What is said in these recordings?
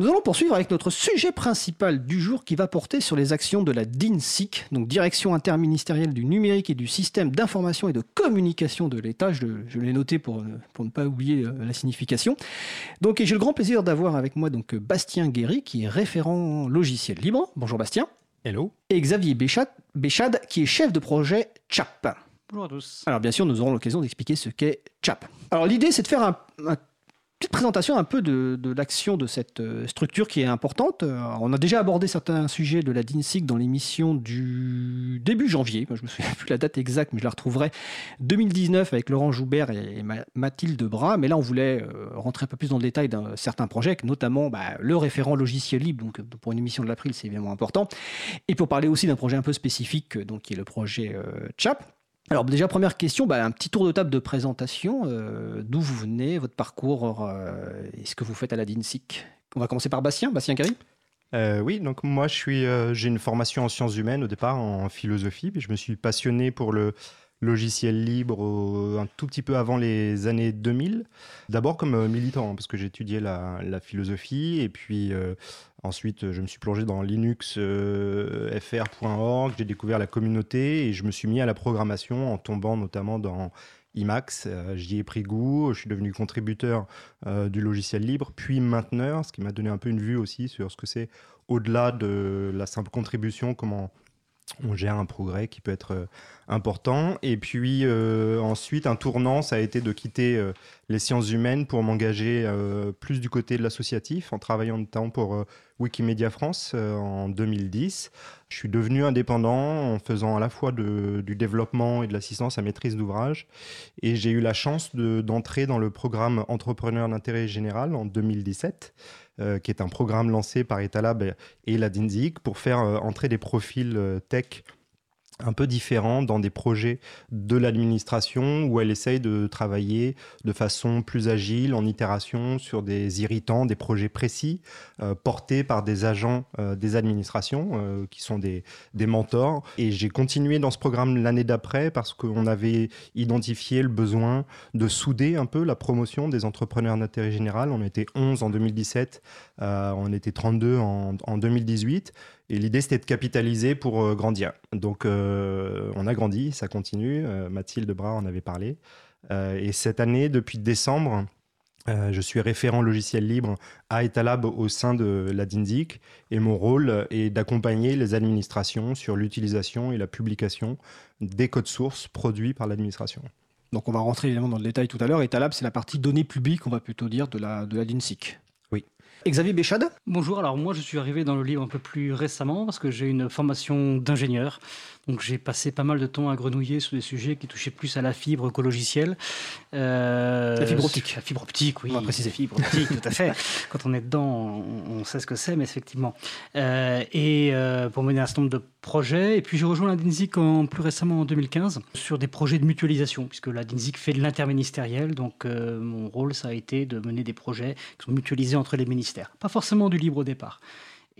Nous allons poursuivre avec notre sujet principal du jour qui va porter sur les actions de la DINSIC, donc Direction interministérielle du numérique et du système d'information et de communication de l'État. Je, l'ai noté pour, pour, ne pas oublier euh, la signification. Donc, j'ai le grand plaisir d'avoir avec moi donc Bastien Guéry, qui est référent logiciel libre. Bonjour Bastien. Hello. Et Xavier Béchade, qui est chef de projet CHAP. Bonjour à tous. Alors bien sûr, nous aurons l'occasion d'expliquer ce qu'est CHAP. Alors l'idée, c'est de faire un, un petite présentation un peu de, l'action de cette euh, structure qui est importante. Euh, on a déjà abordé certains sujets de la DINSIC dans l'émission du début janvier. je me souviens plus la date exacte, mais je la retrouverai 2019 avec Laurent Joubert et Mathilde Bras. Mais là, on voulait euh, rentrer un peu plus dans le détail d'un certain projet, notamment bah, le référent logiciel libre. Donc, pour une émission de l'April, c'est évidemment important. Et pour parler aussi d'un projet un peu spécifique, donc qui est le projet CHAP. Alors déjà, première question, bah, un petit tour de table de présentation. Euh, d'où vous venez, votre parcours euh, et ce que vous faites à la DINSIC On va commencer par Bastien, Bastien Carry euh, oui, donc moi je suis, j'ai une formation en sciences humaines au départ, en philosophie, puis je me suis passionné pour le logiciel libre un tout petit peu avant les années 2000. D'abord comme militant, hein, parce que j'étudiais la, la, philosophie, et puis Ensuite, je me suis plongé dans linuxfr.org, j'ai découvert la communauté et je me suis mis à la programmation en tombant notamment dans Emacs. Euh, j'y ai pris goût, je suis devenu contributeur euh, du logiciel libre, puis mainteneur, ce qui m'a donné un peu une vue aussi sur ce que c'est au-delà de la simple contribution, comment on gère un progrès qui peut être euh, important. Et puis ensuite, un tournant, ça a été de quitter les sciences humaines pour m'engager plus du côté de l'associatif, en travaillant notamment pour Wikimedia France euh, en 2010. Je suis devenu indépendant en faisant à la fois du développement et de l'assistance à maîtrise d'ouvrage. Et j'ai eu la chance d'entrer dans le programme Entrepreneur d'intérêt général en 2017. Euh, qui est un programme lancé par Etalab et la DINZIC pour faire euh, entrer des profils tech un peu différent dans des projets de l'administration où elle essaye de travailler de façon plus agile, en itération, sur des irritants, des projets précis, euh, portés par des agents euh, des administrations euh, qui sont des, mentors. Et j'ai continué dans ce programme l'année d'après parce qu'on avait identifié le besoin de souder un peu la promotion des entrepreneurs d'intérêt général. On était 11 en 2017, on était 32 en, en 2018. Et l'idée, c'était de capitaliser pour euh, grandir. Donc, euh, on a grandi, ça continue. Euh, Mathilde Bras en avait parlé. et cette année, depuis décembre, je suis référent logiciel libre à Etalab au sein de la DINDIC et mon rôle est d'accompagner les administrations sur l'utilisation et la publication des codes sources produits par l'administration. Donc on va rentrer évidemment dans le détail tout à l'heure. Etalab, c'est la partie données publiques, on va plutôt dire, de la, de la DINSIC. Xavier Béchade Bonjour, alors moi je suis arrivé dans le livre un peu plus récemment parce que j'ai une formation d'ingénieur. Donc j'ai passé pas mal de temps à grenouiller sur des sujets qui touchaient plus à la fibre qu'au logiciel. Euh, la fibre optique. La fibre optique, oui. On va préciser. Fibre optique, tout à fait. Quand on est dedans, on, sait ce que c'est, mais effectivement. Euh, et euh, pour mener un certain nombre de projets. Et puis j'ai rejoint la DINSIC en, plus récemment en 2015 sur des projets de mutualisation, puisque la DINSIC fait de l'interministériel. Donc mon rôle, ça a été de mener des projets qui sont mutualisés entre les ministères. Pas forcément du libre au départ.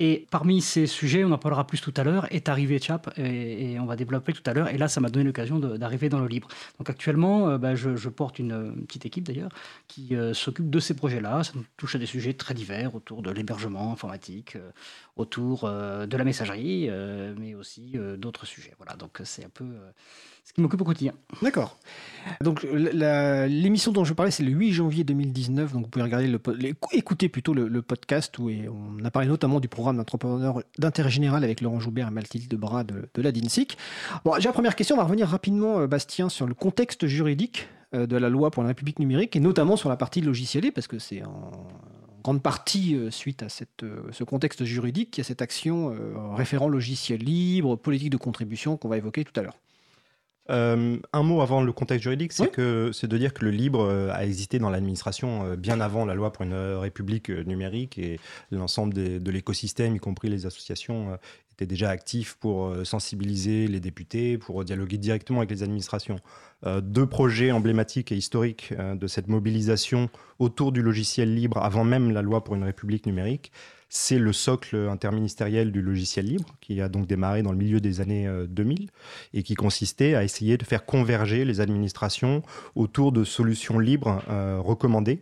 Et parmi ces sujets, on en parlera plus tout à l'heure, est arrivé Chap, et, on va développer tout à l'heure. Et là, ça m'a donné l'occasion d'arriver dans le libre. Donc actuellement, euh, bah, je, porte une, petite équipe d'ailleurs qui euh, s'occupe de ces projets-là. Ça touche à des sujets très divers autour de l'hébergement informatique, euh, autour de la messagerie, mais aussi d'autres sujets. Voilà, donc c'est un peu ce qui m'occupe au quotidien. D'accord. Donc l'émission dont je parlais, c'est le 8 janvier 2019. Donc vous pouvez regarder le, écouter plutôt le, podcast où on a parlé notamment du programme d'entrepreneur d'intérêt général avec Laurent Joubert et Mathilde Bras de, de la DINSIC. Bon, déjà première question, on va revenir rapidement, euh, Bastien, sur le contexte juridique euh, de la loi pour la République numérique et notamment sur la partie logicielée parce que c'est en grande partie euh, suite à ce contexte juridique qu'il y a cette action référent logiciel libre, politique de contribution qu'on va évoquer tout à l'heure. Euh, un mot avant le contexte juridique, c'est que c'est de dire que le libre euh, a existé dans l'administration euh, bien avant la loi pour une république numérique et l'ensemble de l'écosystème, y compris les associations, était déjà actif pour sensibiliser les députés, pour dialoguer directement avec les administrations. deux projets emblématiques et historiques de cette mobilisation autour du logiciel libre avant même la loi pour une république numérique c'est le socle interministériel du logiciel libre, qui a donc démarré dans le milieu des années 2000 euh, et qui consistait à essayer de faire converger les administrations autour de solutions libres euh, recommandées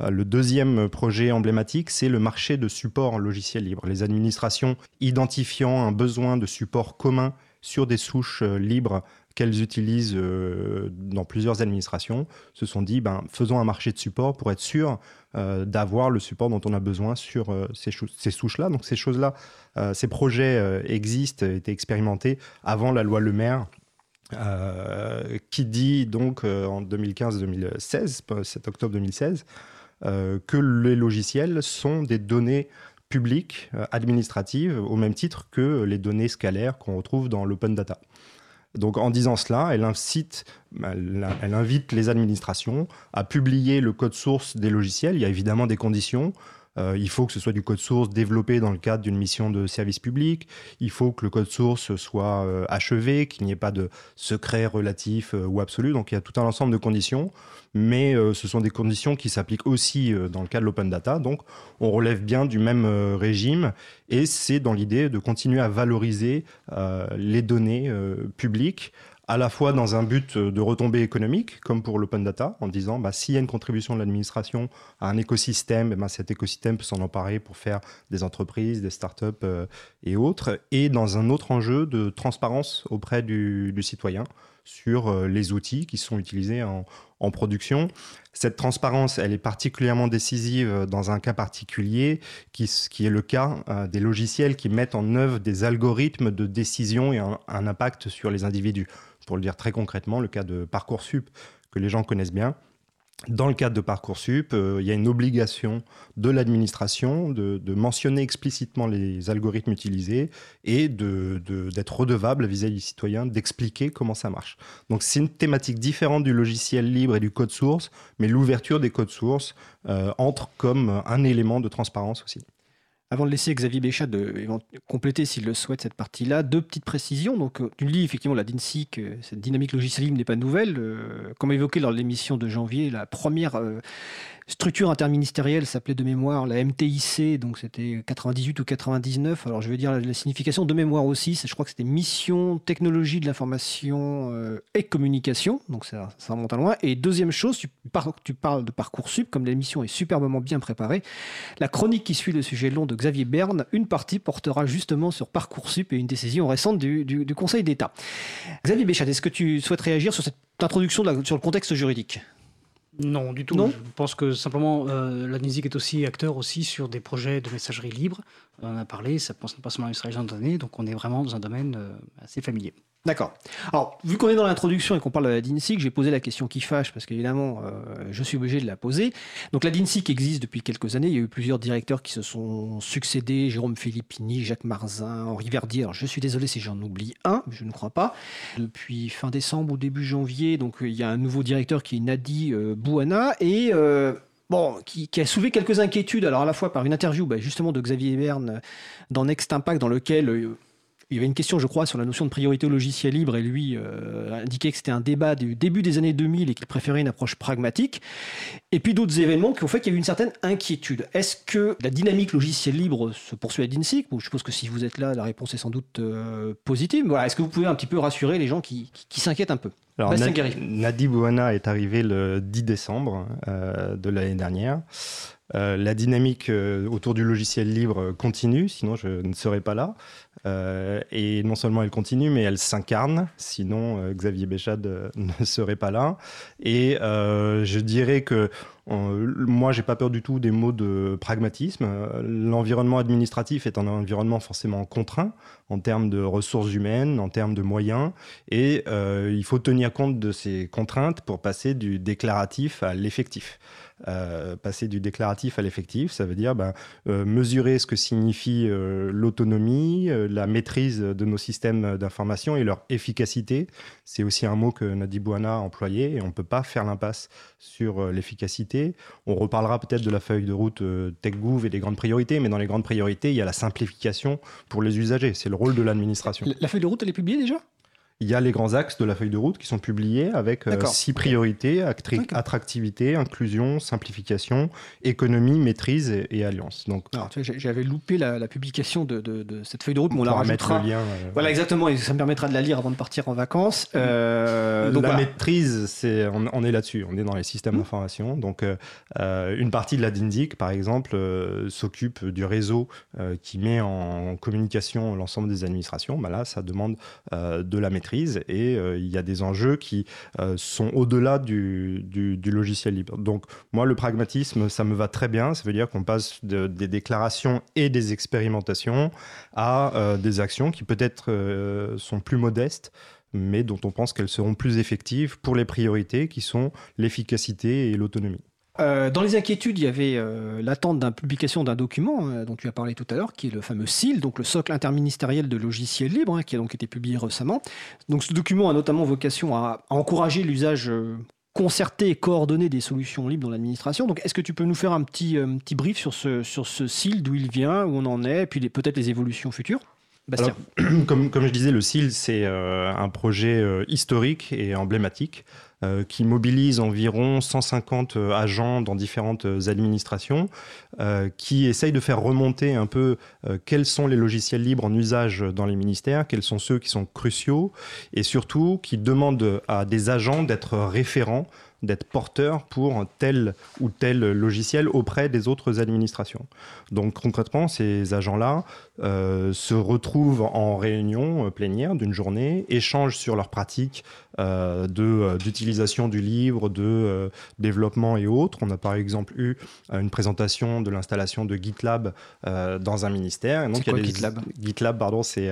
le deuxième projet emblématique, c'est le marché de support logiciel libre. Les administrations identifiant un besoin de support commun sur des souches libres qu'elles utilisent dans plusieurs administrations, se sont dit, ben, faisons un marché de support pour être sûr d'avoir le support dont on a besoin sur ces, ces souches-là. Donc ces choses-là, ces projets existent, étaient expérimentés avant la loi Le Maire euh, qui dit donc euh, en 2015-2016, 7 octobre 2016, euh, que les logiciels sont des données publiques administratives au même titre que les données scalaires qu'on retrouve dans l'open data. Donc en disant cela, elle, invite les administrations à publier le code source des logiciels. Il y a évidemment des conditions. Euh, il faut que ce soit du code source développé dans le cadre d'une mission de service public. Il faut que le code source soit euh, achevé, qu'il n'y ait pas de secret relatif euh, ou absolu. Donc il y a tout un ensemble de conditions, mais ce sont des conditions qui s'appliquent aussi dans le cas de l'open data. Donc on relève bien du même régime et c'est dans l'idée de continuer à valoriser les données publiques à la fois dans un but de retombée économique, comme pour l'open data, en disant bah, s'il y a une contribution de l'administration à un écosystème, eh ben, cet écosystème peut s'en emparer pour faire des entreprises, des startups euh, et autres, et dans un autre enjeu de transparence auprès du, citoyen sur euh, les outils qui sont utilisés en, production. Cette transparence, elle est particulièrement décisive dans un cas particulier, qui, est le cas euh, des logiciels qui mettent en œuvre des algorithmes de décision et un impact sur les individus pour le dire très concrètement, le cas de Parcoursup, que les gens connaissent bien. Dans le cadre de Parcoursup, euh, il y a une obligation de l'administration de, mentionner explicitement les algorithmes utilisés et d'être redevable vis-à-vis des citoyens, d'expliquer comment ça marche. Donc c'est une thématique différente du logiciel libre et du code source, mais l'ouverture des codes sources euh, entre comme un élément de transparence aussi. Avant de laisser Xavier Béchat de compléter s'il le souhaite cette partie-là, deux petites précisions. Donc, euh, tu le dis effectivement, la DINSIC, cette dynamique logicielle n'est pas nouvelle. Euh, comme évoqué lors de l'émission de janvier, la première euh, structure interministérielle s'appelait de mémoire la MTIC, donc c'était 98 ou 99. Alors je vais dire la, signification de mémoire aussi, je crois que c'était Mission Technologie de l'information euh, et communication, donc ça, ça, remonte à loin. Et deuxième chose, tu, parles de Parcoursup, comme l'émission est superbement bien préparée, la chronique qui suit le sujet long de Xavier Berne, une partie portera justement sur Parcoursup et une décision récente du, du, Conseil d'État. Xavier Béchat, est-ce que tu souhaites réagir sur cette introduction sur le contexte juridique? Non, du tout. je pense que simplement euh, la musique est aussi acteur aussi sur des projets de messagerie libre. On en a parlé, ça pense pas seulement à messagerie instantanée, donc on est vraiment dans un domaine euh, assez familier. D'accord. Alors, vu qu'on est dans l'introduction et qu'on parle de la DINSIC, j'ai posé la question qui fâche, parce qu'évidemment, euh, je suis obligé de la poser. Donc, la DINSIC existe depuis quelques années. Il y a eu plusieurs directeurs qui se sont succédés Jérôme Filippini, Jacques Marzin, Henri Verdier. Alors, je suis désolé si j'en oublie un, je ne crois pas. Depuis fin décembre ou début janvier, donc, il y a un nouveau directeur qui est Nadi euh, Bouana. Et. Euh, bon, qui, a soulevé quelques inquiétudes, alors à la fois par une interview bah, justement de Xavier Berne dans Next Impact, dans lequel il y avait une question, je crois, sur la notion de priorité au logiciel libre et lui euh, indiquait que c'était un débat du début des années 2000 et qu'il préférait une approche pragmatique. Et puis d'autres événements qui ont fait qu'il y a eu une certaine inquiétude. Est-ce que la dynamique logiciel libre se poursuit à DINSIC Je suppose que si vous êtes là, la réponse est sans doute euh, positive. Voilà. Est-ce que vous pouvez un petit peu rassurer les gens qui, s'inquiètent un peu? Alors, Nadi Bouana est arrivé le 10 décembre euh, de l'année dernière. Euh, la dynamique euh, autour du logiciel libre continue, sinon je ne serais pas là. Euh, et non seulement elle continue, mais elle s'incarne, sinon Xavier Béchade ne serait pas là. Et je dirais que moi, j'ai pas peur du tout des mots de pragmatisme. L'environnement administratif est un environnement forcément contraint en termes de ressources humaines, en termes de moyens, et il faut tenir compte de ces contraintes pour passer du déclaratif à l'effectif. Euh, passer du déclaratif à l'effectif, ça veut dire ben, euh, mesurer ce que signifie euh, l'autonomie, la maîtrise de nos systèmes d'information et leur efficacité. C'est aussi un mot que Nadi Bouana a employé et on ne peut pas faire l'impasse sur l'efficacité. On reparlera peut-être de la feuille de route TechGouv et des grandes priorités, mais dans les grandes priorités, il y a la simplification pour les usagers. C'est le rôle de l'administration. La feuille de route, elle est publiée déjà? Il y a les grands axes de la feuille de route qui sont publiés avec euh, six priorités attractivité, inclusion, simplification, économie, maîtrise et, alliance. Donc, j'avais loupé la, publication de, cette feuille de route, mais on, la rajoutera. Le lien, voilà, exactement, et ça me permettra de la lire avant de partir en vacances. Euh, donc, la maîtrise, c'est, on, est là-dessus, on est dans les systèmes mmh. d'information. Donc, euh, une partie de la DINDIC, par exemple, s'occupe du réseau qui met en communication l'ensemble des administrations. Bah là, ça demande de la maîtrise et euh, il y a des enjeux qui euh, sont au-delà du, logiciel libre. Donc moi, le pragmatisme, ça me va très bien. Ça veut dire qu'on passe des déclarations et des expérimentations à euh, des actions qui peut-être sont plus modestes mais dont on pense qu'elles seront plus effectives pour les priorités qui sont l'efficacité et l'autonomie. Euh, dans les inquiétudes, il y avait euh, l'attente d'une publication d'un document euh, dont tu as parlé tout à l'heure, qui est le fameux SIL, donc le socle interministériel de logiciels libres, hein, qui a donc été publié récemment. Donc ce document a notamment vocation à, encourager l'usage concerté et coordonné des solutions libres dans l'administration. Donc est-ce que tu peux nous faire un petit, petit brief sur ce, sur ce SIL, d'où il vient, où on en est, et puis peut-être les évolutions futures? Bastien. comme, je disais, le SIL, c'est un projet historique et emblématique qui mobilise environ 150 euh, agents dans différentes euh, administrations, qui essaye de faire remonter un peu quels sont les logiciels libres en usage dans les ministères, quels sont ceux qui sont cruciaux, et surtout qui demandent à des agents d'être référents d'être porteurs pour tel ou tel logiciel auprès des autres administrations. Donc concrètement, ces agents-là euh, se retrouvent en réunion euh, plénière d'une journée, échangent sur leurs pratiques euh, d'utilisation du livre, de développement et autres. On a par exemple eu une présentation de l'installation de GitLab dans un ministère. Quoi GitLab? GitLab, pardon, c'est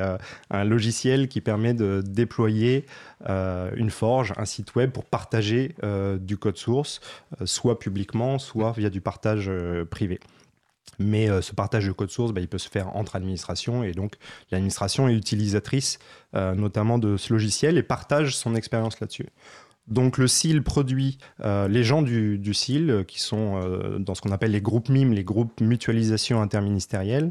un logiciel qui permet de déployer une forge, un site web pour partager du code source, soit publiquement, soit via du partage privé. Mais euh, ce partage de code source, bah, il peut se faire entre administrations et donc l'administration est utilisatrice euh, notamment de ce logiciel et partage son expérience là-dessus. Donc le CIL produit euh, les gens du, du CIL qui sont dans ce qu'on appelle les groupes MIM, les groupes mutualisation interministérielle.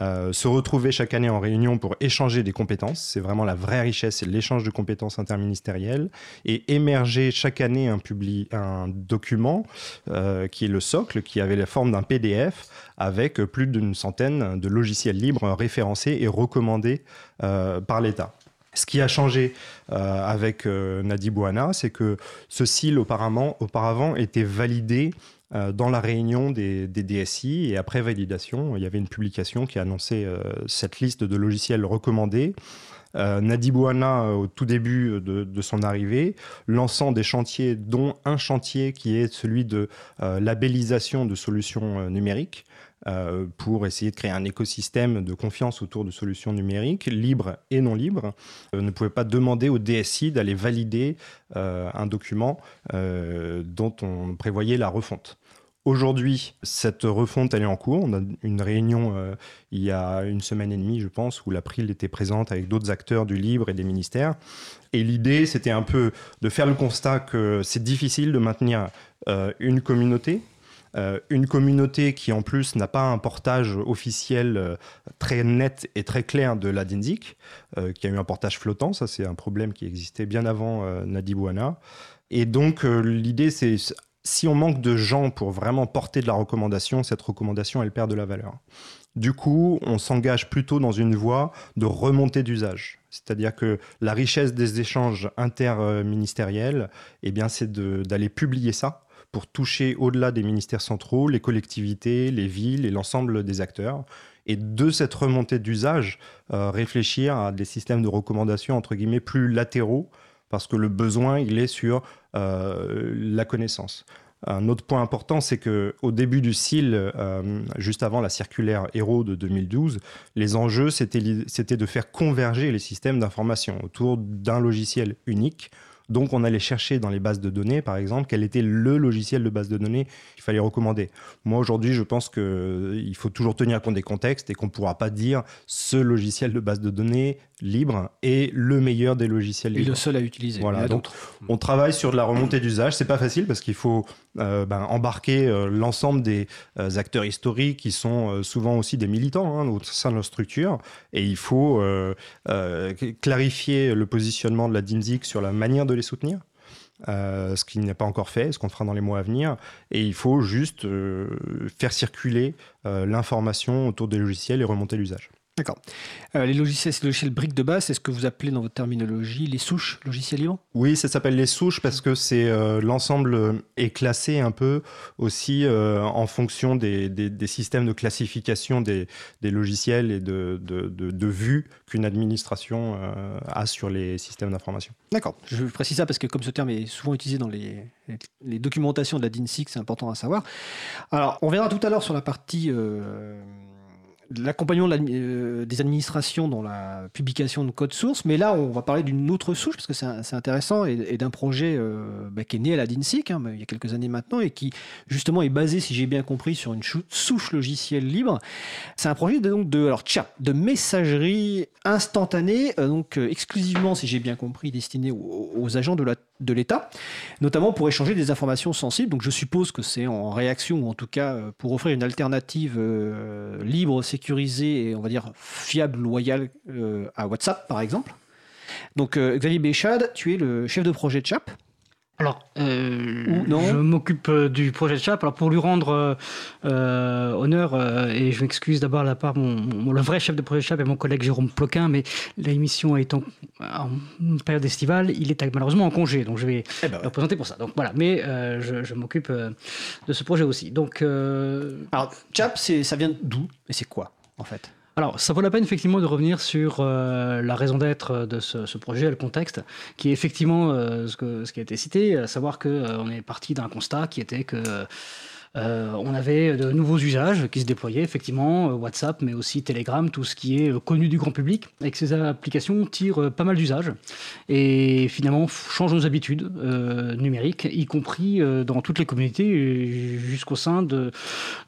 Euh, se retrouver chaque année en réunion pour échanger des compétences. C'est vraiment la vraie richesse, c'est l'échange de compétences interministérielles. Et émerger chaque année un, document euh, qui est le socle, qui avait la forme d'un PDF avec plus d'une centaine de logiciels libres référencés et recommandés euh, par l'État. Ce qui a changé avec Nadi Bouana, c'est que ce CIL auparavant, était validé euh, dans la réunion des, DSI et après validation, il y avait une publication qui annonçait euh, cette liste de logiciels recommandés. Euh, Nadibouana, au tout début de, son arrivée, lançant des chantiers, dont un chantier qui est celui de labellisation de solutions numériques. pour essayer de créer un écosystème de confiance autour de solutions numériques, libres et non libres, ne pouvait pas demander au DSI d'aller valider un document dont on prévoyait la refonte. Aujourd'hui, cette refonte, est en cours. On a une réunion euh, il y a une semaine et demie, je pense, où l'April était présente avec d'autres acteurs du libre et des ministères. Et l'idée, c'était un peu de faire le constat que c'est difficile de maintenir euh, une communauté. Euh, une communauté qui en plus n'a pas un portage officiel très net et très clair de la DINSIC, qui a eu un portage flottant, ça c'est un problème qui existait bien avant Nadibouana. Et donc l'idée c'est si on manque de gens pour vraiment porter de la recommandation, cette recommandation, elle perd de la valeur. Du coup, on s'engage plutôt dans une voie de remontée d'usage. C'est-à-dire que la richesse des échanges interministériels, eh bien, c'est d'aller publier ça pour toucher au-delà des ministères centraux, les collectivités, les villes et l'ensemble des acteurs. Et de cette remontée d'usage, euh, réfléchir à des systèmes de recommandation, entre guillemets, plus latéraux, parce que le besoin, il est sur euh, la connaissance. Un autre point important, c'est que au début du CIL, euh, juste avant la circulaire Héros de 2012, les enjeux, c'était de faire converger les systèmes d'information autour d'un logiciel unique donc, on allait chercher dans les bases de données, par exemple, quel était le logiciel de base de données qu'il fallait recommander. Moi, aujourd'hui, je pense qu'il euh, faut toujours tenir compte des contextes et qu'on ne pourra pas dire ce logiciel de base de données libre est le meilleur des logiciels libres. Et le seul à utiliser. Voilà. Donc, on travaille sur de la remontée d'usage. C'est pas facile parce qu'il faut ben, embarquer l'ensemble des acteurs historiques qui sont souvent aussi des militants hein, au sein de leur structure. Et il faut clarifier le positionnement de la DINSIC sur la manière de les soutenir. ce qui n'est pas encore fait, ce qu'on fera dans les mois à venir. Et il faut juste faire circuler l'information autour des logiciels et remonter l'usage. D'accord. Euh, les logiciels, ces logiciels briques de base, c'est ce que vous appelez dans votre terminologie les souches logiciels libres? Oui, ça s'appelle les souches parce que c'est euh, l'ensemble euh, est classé un peu aussi en fonction des, systèmes de classification des, logiciels et de, de, vue qu'une administration a sur les systèmes d'information. D'accord. Je précise ça parce que comme ce terme est souvent utilisé dans les, les documentations de la DINSIC, c'est important à savoir. Alors, on verra tout à l'heure sur la partie l'accompagnement euh, des administrations dans la publication de code source, mais là on va parler d'une autre souche parce que c'est intéressant et, d'un projet euh, bah, qui est né à la DINSIC hein, il y a quelques années maintenant et qui justement est basé, si j'ai bien compris, sur une souche logicielle libre. C'est un projet de, donc de alors de messagerie instantanée, euh, donc exclusivement, si j'ai bien compris, destiné aux, agents de l'État, notamment pour échanger des informations sensibles. Donc je suppose que c'est en réaction ou en tout cas pour offrir une alternative libre, sécurisée sécurisé et on va dire fiable, loyal euh, à WhatsApp par exemple. Donc euh, Xavier Béchade, tu es le chef de projet de CHAP. Alors, euh, je m'occupe du projet de CHAP. Alors, pour lui rendre honneur, et je m'excuse d'abord à la part, mon, le vrai chef de projet de CHAP est mon collègue Jérôme Ploquin, mais l'émission étant en période estivale, il est malheureusement en congé, donc je vais eh ben le présenter pour ça. Donc voilà, mais je, je m'occupe de ce projet aussi. Donc, Alors, CHAP, ça vient d'où et c'est quoi en fait? Alors, ça vaut la peine effectivement de revenir sur euh, la raison d'être de ce, projet, le contexte, qui est effectivement euh, ce, ce, qui a été cité, à savoir qu'on euh, est parti d'un constat qui était que euh, on avait de nouveaux usages qui se déployaient, effectivement, euh, WhatsApp, mais aussi Telegram, tout ce qui est euh, connu du grand public. Avec ces applications, tirent pas mal d'usages et finalement changent nos habitudes numériques, y compris dans toutes les communautés jusqu'au sein de,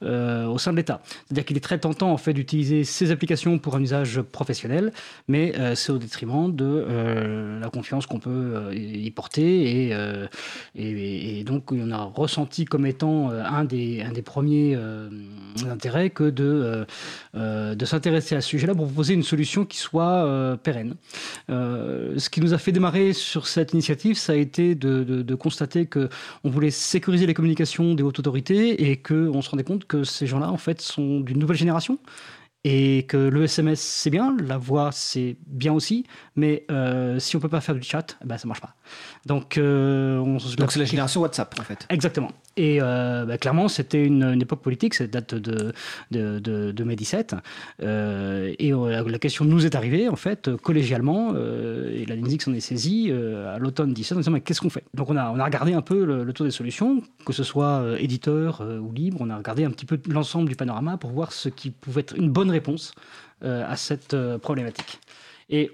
de l'État. C'est-à-dire qu'il est très tentant en fait d'utiliser ces applications pour un usage professionnel, mais c'est au détriment de la confiance qu'on peut y porter et, et, et, donc on a ressenti comme étant un un des premiers euh, intérêts que de, euh, euh, de s'intéresser à ce sujet-là pour proposer une solution qui soit pérenne. ce qui nous a fait démarrer sur cette initiative, ça a été de, de, constater qu'on voulait sécuriser les communications des hautes autorités et qu'on se rendait compte que ces gens-là, en fait, sont d'une nouvelle génération et que le SMS c'est bien, la voix c'est bien aussi, mais si on peut pas faire du chat, ben ça marche pas. Donc, on... donc c'est la génération WhatsApp en fait. Exactement. Et euh, bah, clairement, c'était une, époque politique, cette date de, de, de, mai 17. Euh, et euh, la question nous est arrivée, en fait, collégialement, et la DINSIC s'en est saisie à l'automne 17 en disant Mais qu'est-ce qu'on fait? Donc, on a, on a regardé un peu le, tour des solutions, que ce soit éditeur ou libre, on a regardé un petit peu l'ensemble du panorama pour voir ce qui pouvait être une bonne réponse à cette problématique. Et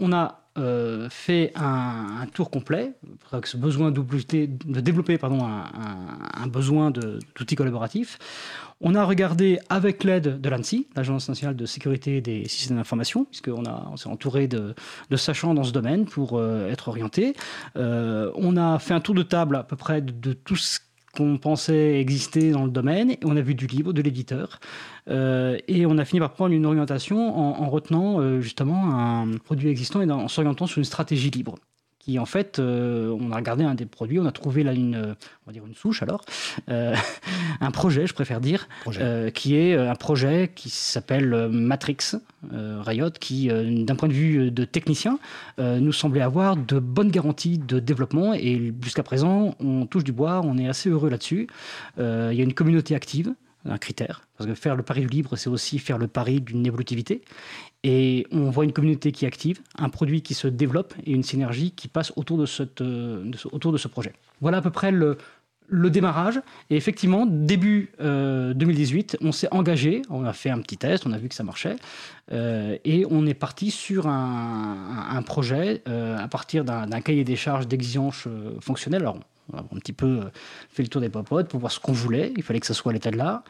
on a euh, fait un, tour complet, avec ce besoin de développer pardon, un, besoin d'outils collaboratifs. On a regardé avec l'aide de l'ANSI, l'Agence nationale de sécurité des systèmes d'information, puisqu'on on s'est entouré de, sachants dans ce domaine pour euh, être orienté. Euh, on a fait un tour de table à peu près de, de tout ce qu'on pensait exister dans le domaine. On a vu du libre, de l'éditeur. Euh, et on a fini par prendre une orientation en, retenant euh, justement un produit existant et en s'orientant sur une stratégie libre qui en fait, euh, on a regardé un des produits, on a trouvé là une, on va dire une souche alors, euh, un projet, je préfère dire, euh, qui est un projet qui s'appelle Matrix Riot, qui, d'un point de vue de technicien, nous semblait avoir de bonnes garanties de développement et jusqu'à présent, on touche du bois, on est assez heureux là-dessus. Il y a une communauté active un critère. Parce que faire le pari du libre, c'est aussi faire le pari d'une évolutivité. Et on voit une communauté qui active, un produit qui se développe et une synergie qui passe autour de, euh, ce, projet. Voilà à peu près le, démarrage. Et effectivement, début 2018, euh, on s'est engagé, on a fait un petit test, on a vu que ça marchait, euh, et on est parti sur un, projet à partir d'un cahier des charges d'exigence fonctionnelle. Alors, on a un petit peu fait le tour des popotes pour voir ce qu'on voulait. Il fallait que ça soit à l'état de l'art.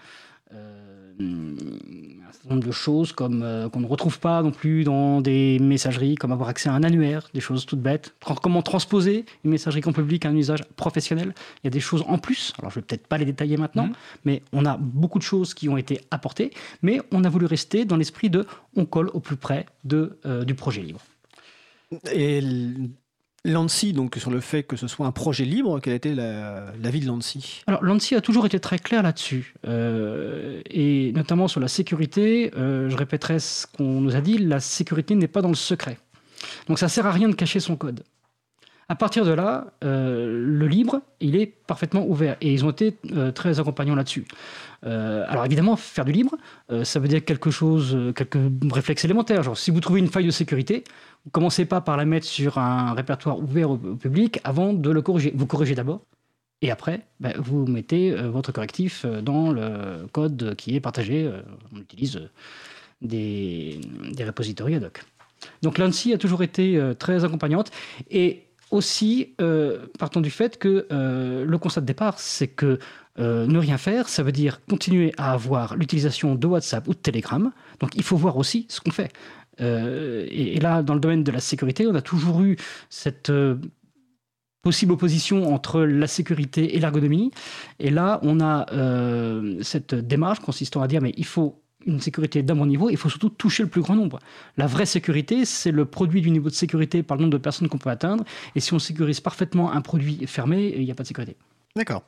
Un certain nombre de choses comme euh, qu'on ne retrouve pas non plus dans des messageries, comme avoir accès à un annuaire, des choses toutes bêtes. Comment transposer une messagerie grand public à un usage professionnel Il y a des choses en plus. Alors je vais peut-être pas les détailler maintenant, mmh. mais on a beaucoup de choses qui ont été apportées, mais on a voulu rester dans l'esprit de on colle au plus près de, du projet libre. Et l'ANSI, donc sur le fait que ce soit un projet libre, quelle a été l'avis de l'ANSI Alors l'ANSI a toujours été très clair là-dessus, euh, et notamment sur la sécurité, euh, je répéterai ce qu'on nous a dit, la sécurité n'est pas dans le secret. Donc ça sert à rien de cacher son code. À partir de là, euh, le libre, il est parfaitement ouvert. Et ils ont été très accompagnants là-dessus. alors évidemment, faire du libre, ça veut dire quelque chose, quelques réflexes élémentaires. Genre, si vous trouvez une faille de sécurité, vous commencez pas par la mettre sur un répertoire ouvert au, public avant de le corriger. Vous corrigez d'abord, et après, ben, vous mettez euh, votre correctif euh, dans le code qui est partagé. Euh, on utilise des, des repositories ad hoc. Donc l'ANSI a toujours été très accompagnante. Et aussi, partant du fait que le constat de départ, c'est que ne rien faire, ça veut dire continuer à avoir l'utilisation de WhatsApp ou de Telegram. Donc il faut voir aussi ce qu'on fait. Euh, et, là, dans le domaine de la sécurité, on a toujours eu cette euh, possible opposition entre la sécurité et l'ergonomie. Et là, on a euh, cette démarche consistant à dire, mais il faut une sécurité d'un bon niveau, il faut surtout toucher le plus grand nombre. La vraie sécurité, c'est le produit du niveau de sécurité par le nombre de personnes qu'on peut atteindre. Et si on sécurise parfaitement un produit fermé, il n'y a pas de sécurité. D'accord.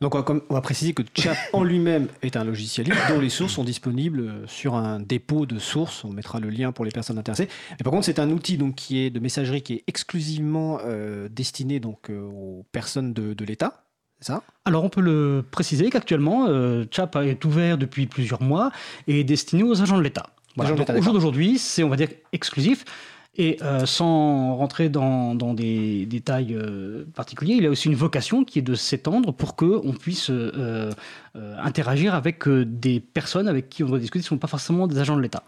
Donc on va, préciser que Chap en lui-même est un logiciel libre dont les sources sont disponibles sur un dépôt de sources. On mettra le lien pour les personnes intéressées. Mais par contre, c'est un outil donc, qui est de messagerie qui est exclusivement euh, destiné donc, euh, aux personnes de, l'État. Ça? Alors on peut le préciser qu'actuellement, euh, Chap est ouvert depuis plusieurs mois et est destiné aux agents de l'État. Voilà. Au jour d'aujourd'hui, c'est on va dire exclusif. Et euh, sans rentrer dans, des détails euh, particuliers, il a aussi une vocation qui est de s'étendre pour qu'on puisse euh, interagir avec des personnes avec qui on doit discuter qui ne sont pas forcément des agents de l'État.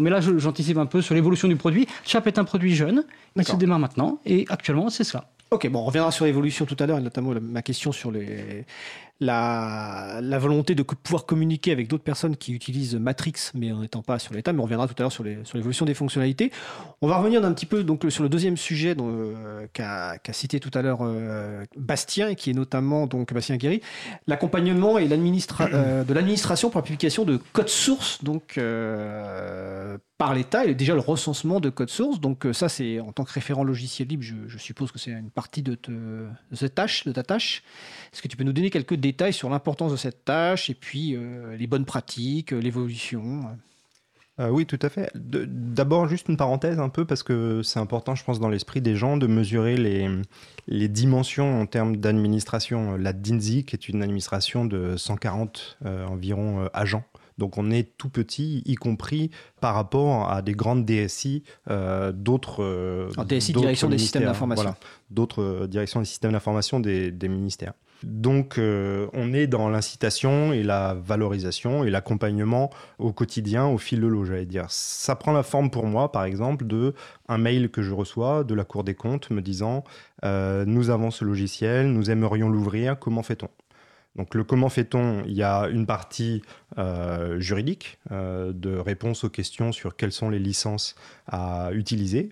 Mais là, j'anticipe un peu sur l'évolution du produit. Chap est un produit jeune, il se démarre maintenant, et actuellement, c'est cela. Ok, bon, on reviendra sur l'évolution tout à l'heure, et notamment ma question sur les, la, volonté de pouvoir communiquer avec d'autres personnes qui utilisent Matrix, mais en n'étant pas sur l'état, mais on reviendra tout à l'heure sur l'évolution des fonctionnalités. On va revenir un petit peu donc, sur le deuxième sujet euh, qu'a cité tout à l'heure euh, Bastien, qui est notamment donc, Bastien Guéry, l'accompagnement et euh, de l'administration pour la publication de code source donc, par l'État et déjà le recensement de code source. Donc ça, c'est en tant que référent logiciel libre, je, suppose que c'est une partie de, de cette tâche, de ta tâche. Est-ce que tu peux nous donner quelques détails sur l'importance de cette tâche et puis euh, les bonnes pratiques, euh, l'évolution euh, oui, tout à fait. D'abord, juste une parenthèse un peu, parce que c'est important, je pense, dans l'esprit des gens, de mesurer les, les dimensions en termes d'administration. La DINSI, qui est une administration de 140 environ agents, donc on est tout petit, y compris par rapport à des grandes DSI d'autres... DSI, direction des systèmes d'information. d'autres directions des systèmes d'information des, ministères. Donc, euh, on est dans l'incitation et la valorisation et l'accompagnement au quotidien, au fil de l'eau, j'allais dire. Ça prend la forme pour moi, par exemple, de un mail que je reçois de la Cour des comptes me disant euh, Nous avons ce logiciel, nous aimerions l'ouvrir, comment fait-on? Donc le comment fait-on, il y a une partie euh, juridique de réponse aux questions sur quelles sont les licences à utiliser.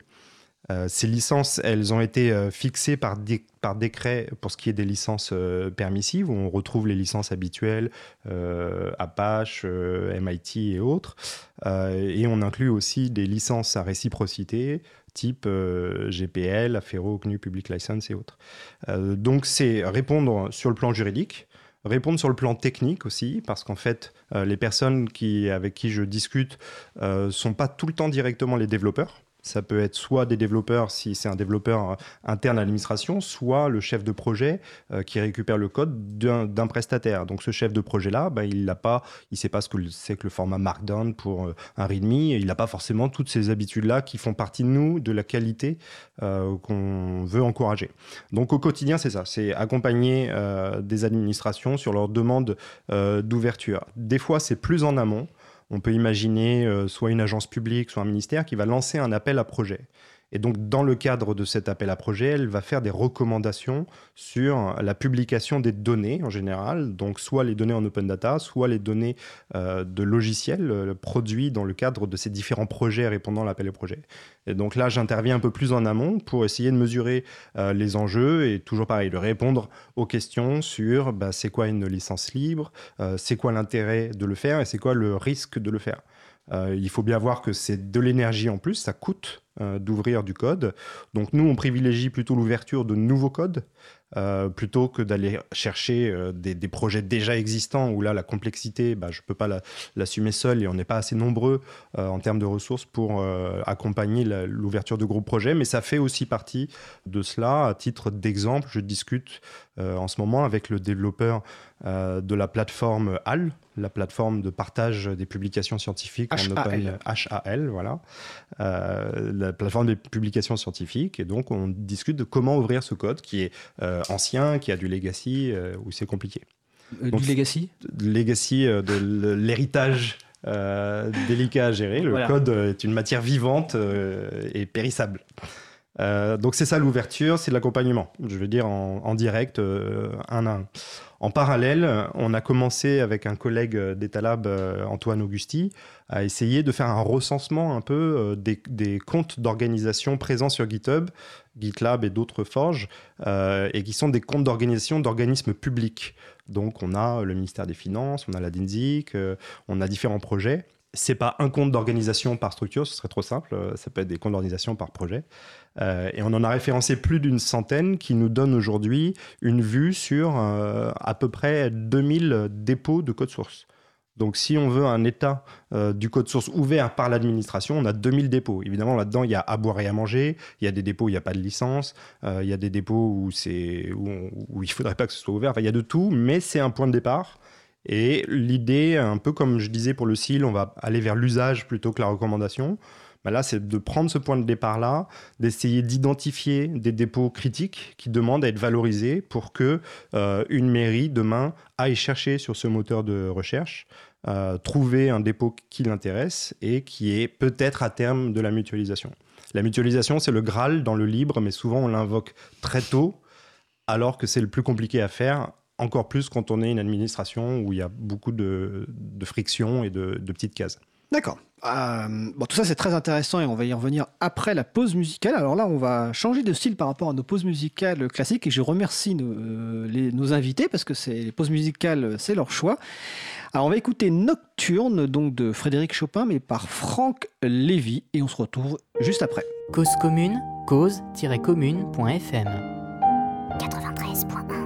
Euh, ces licences, elles ont été euh, fixées par, décret pour ce qui est des licences euh, permissives, où on retrouve les licences habituelles, Apache, MIT et autres. et on inclut aussi des licences à réciprocité, type GPL, Affero, GNU Public License et autres. donc c'est répondre sur le plan juridique, répondre sur le plan technique aussi, parce qu'en fait, les personnes avec qui je discute ne sont pas tout le temps directement les développeurs. Ça peut être soit des développeurs, si c'est un développeur euh, interne à l'administration, soit le chef de projet euh, qui récupère le code d'un prestataire. Donc ce chef de projet-là, bah, il n'a pas, il sait pas ce que c'est que le format Markdown pour euh, un README, il n'a pas forcément toutes ces habitudes-là qui font partie de nous, de la qualité qu'on veut encourager. Donc au quotidien, c'est ça, c'est accompagner des administrations sur leurs demandes d'ouverture. Des fois, c'est plus en amont. On peut imaginer euh, soit une agence publique, soit un ministère qui va lancer un appel à projet. Et donc, dans le cadre de cet appel à projet, elle va faire des recommandations sur la publication des données en général, donc soit les données en open data, soit les données euh, de logiciels euh, produits dans le cadre de ces différents projets répondant à l'appel à projet. Et donc là, j'interviens un peu plus en amont pour essayer de mesurer euh, les enjeux et toujours pareil, de répondre aux questions sur bah, c'est quoi une licence libre, c'est quoi l'intérêt de le faire et c'est quoi le risque de le faire. il faut bien voir que c'est de l'énergie en plus, ça coûte d'ouvrir du code. Donc nous, on privilégie plutôt l'ouverture de nouveaux codes euh, plutôt que d'aller chercher euh, des, projets déjà existants où là, la complexité, bah, je ne peux pas l'assumer seul et on n'est pas assez nombreux euh, en termes de ressources pour accompagner l'ouverture de gros projets. Mais ça fait aussi partie de cela. À titre d'exemple, je discute en ce moment avec le développeur de la plateforme HAL, la plateforme de partage des publications scientifiques en open HAL, voilà, la plateforme des publications scientifiques. Et donc, on discute de comment ouvrir ce code qui est euh, ancien, qui a du legacy, euh, où c'est compliqué. Euh, du legacy Legacy de l'héritage délicat à gérer. Le code est une matière vivante et périssable. Donc c'est ça l'ouverture, c'est l'accompagnement, je veux dire en, direct, un à un. En parallèle, on a commencé avec un collègue d'Etalab, Antoine Augusti, à essayer de faire un recensement un peu des, comptes d'organisation présents sur GitHub GitLab et d'autres forges, euh, et qui sont des comptes d'organisation d'organismes publics. Donc on a le ministère des Finances, on a la DINSIC, euh, on a différents projets. C'est pas un compte d'organisation par structure, ce serait trop simple, euh, ça peut être des comptes d'organisation par projet. et on en a référencé plus d'une centaine qui nous donnent aujourd'hui une vue sur à peu près 2000 dépôts de code source. Donc, si on veut un état euh, du code source ouvert par l'administration, on a 2000 dépôts. Évidemment, là-dedans, il y a à boire et à manger. Il y a des dépôts où il n'y a pas de licence. Euh, il y a des dépôts où, il ne faudrait pas que ce soit ouvert. il y a de tout, mais c'est un point de départ. Et l'idée, un peu comme je disais pour le CIL, on va aller vers l'usage plutôt que la recommandation. Bah là, c'est de prendre ce point de départ-là, d'essayer d'identifier des dépôts critiques qui demandent à être valorisés pour que euh, une mairie demain aille chercher sur ce moteur de recherche, euh, trouver un dépôt qui l'intéresse et qui est peut-être à terme de la mutualisation. La mutualisation, c'est le Graal dans le libre, mais souvent on l'invoque très tôt, alors que c'est le plus compliqué à faire encore plus quand on est une administration où il y a beaucoup de, de friction et de, de petites cases. D'accord. Euh, bon, tout ça c'est très intéressant et on va y revenir après la pause musicale. Alors là, on va changer de style par rapport à nos pauses musicales classiques et je remercie nos, euh, nos invités parce que c'est les pauses musicales, c'est leur choix. Alors on va écouter Nocturne donc de Frédéric Chopin mais par Franck Lévy et on se retrouve juste après. Cause commune, cause-commune.fm 93.1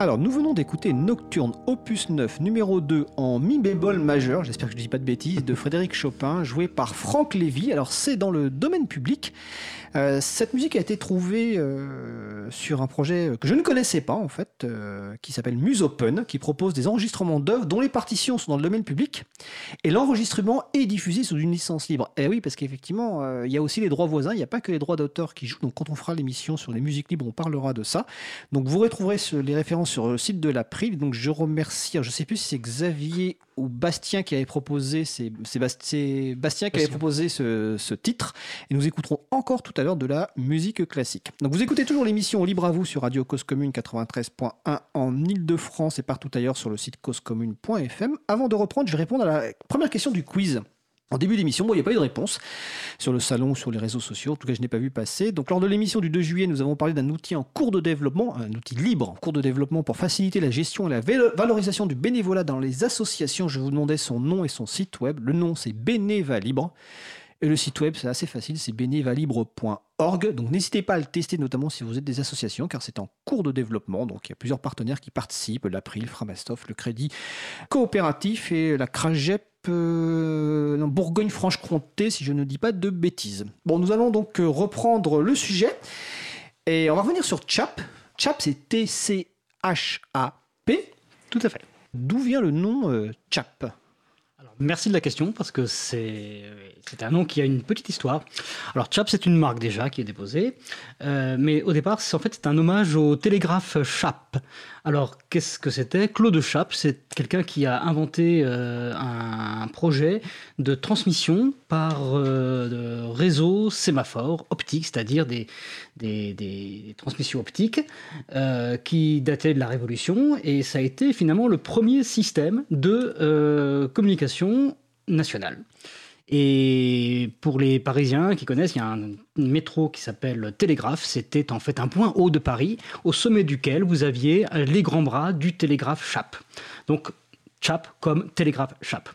Alors, nous venons d'écouter Nocturne opus 9 numéro 2 en mi bémol majeur, j'espère que je ne dis pas de bêtises, de Frédéric Chopin, joué par Franck Lévy. Alors, c'est dans le domaine public. Euh, cette musique a été trouvée euh, sur un projet que je ne connaissais pas, en fait, euh, qui s'appelle Muse Open, qui propose des enregistrements d'œuvres dont les partitions sont dans le domaine public et l'enregistrement est diffusé sous une licence libre. Et oui, parce qu'effectivement, euh, il y a aussi les droits voisins, il n'y a pas que les droits d'auteur qui jouent. Donc, quand on fera l'émission sur les musiques libres, on parlera de ça. Donc, vous retrouverez les références sur le site de l'April. Donc, je remercie, je ne sais plus si c'est Xavier ou Bastien qui avait proposé, c'est Bastien qui avait proposé ce, ce titre. Et nous écouterons encore tout à l'heure de la musique classique. Donc, vous écoutez toujours l'émission Libre à vous sur Radio Cause Commune 93.1 en Ile-de-France et partout ailleurs sur le site causecommune.fm. Avant de reprendre, je vais répondre à la première question du quiz. En début d'émission, bon, il n'y a pas eu de réponse sur le salon, sur les réseaux sociaux. En tout cas, je n'ai pas vu passer. Donc, lors de l'émission du 2 juillet, nous avons parlé d'un outil en cours de développement, un outil libre en cours de développement pour faciliter la gestion et la valorisation du bénévolat dans les associations. Je vous demandais son nom et son site web. Le nom, c'est Bénéva Libre. Et le site web, c'est assez facile, c'est bénévalibre.org. Donc n'hésitez pas à le tester, notamment si vous êtes des associations, car c'est en cours de développement. Donc il y a plusieurs partenaires qui participent, l'April, Framastoff, le Crédit Coopératif et la CRAGEP euh, Bourgogne-Franche-Comté, si je ne dis pas de bêtises. Bon, nous allons donc euh, reprendre le sujet. Et on va revenir sur CHAP. CHAP, c'est T-C-H-A-P. Tout à fait. D'où vient le nom euh, CHAP Alors, merci de la question parce que c'est c'est un nom qui a une petite histoire. Alors Chap c'est une marque déjà qui est déposée, Euh, mais au départ c'est en fait c'est un hommage au télégraphe Chap. Alors qu'est-ce que c'était? Claude Chap, c'est quelqu'un qui a inventé euh, un projet de transmission par euh, réseau sémaphore optique, c'est-à-dire des, transmissions optiques euh, qui dataient de la Révolution et ça a été finalement le premier système de communication nationale. Et pour les Parisiens qui connaissent, il y a un métro qui s'appelle Télégraphe. C'était en fait un point haut de Paris, au sommet duquel vous aviez les grands bras du télégraphe Chap. Donc Chap comme télégraphe Chap.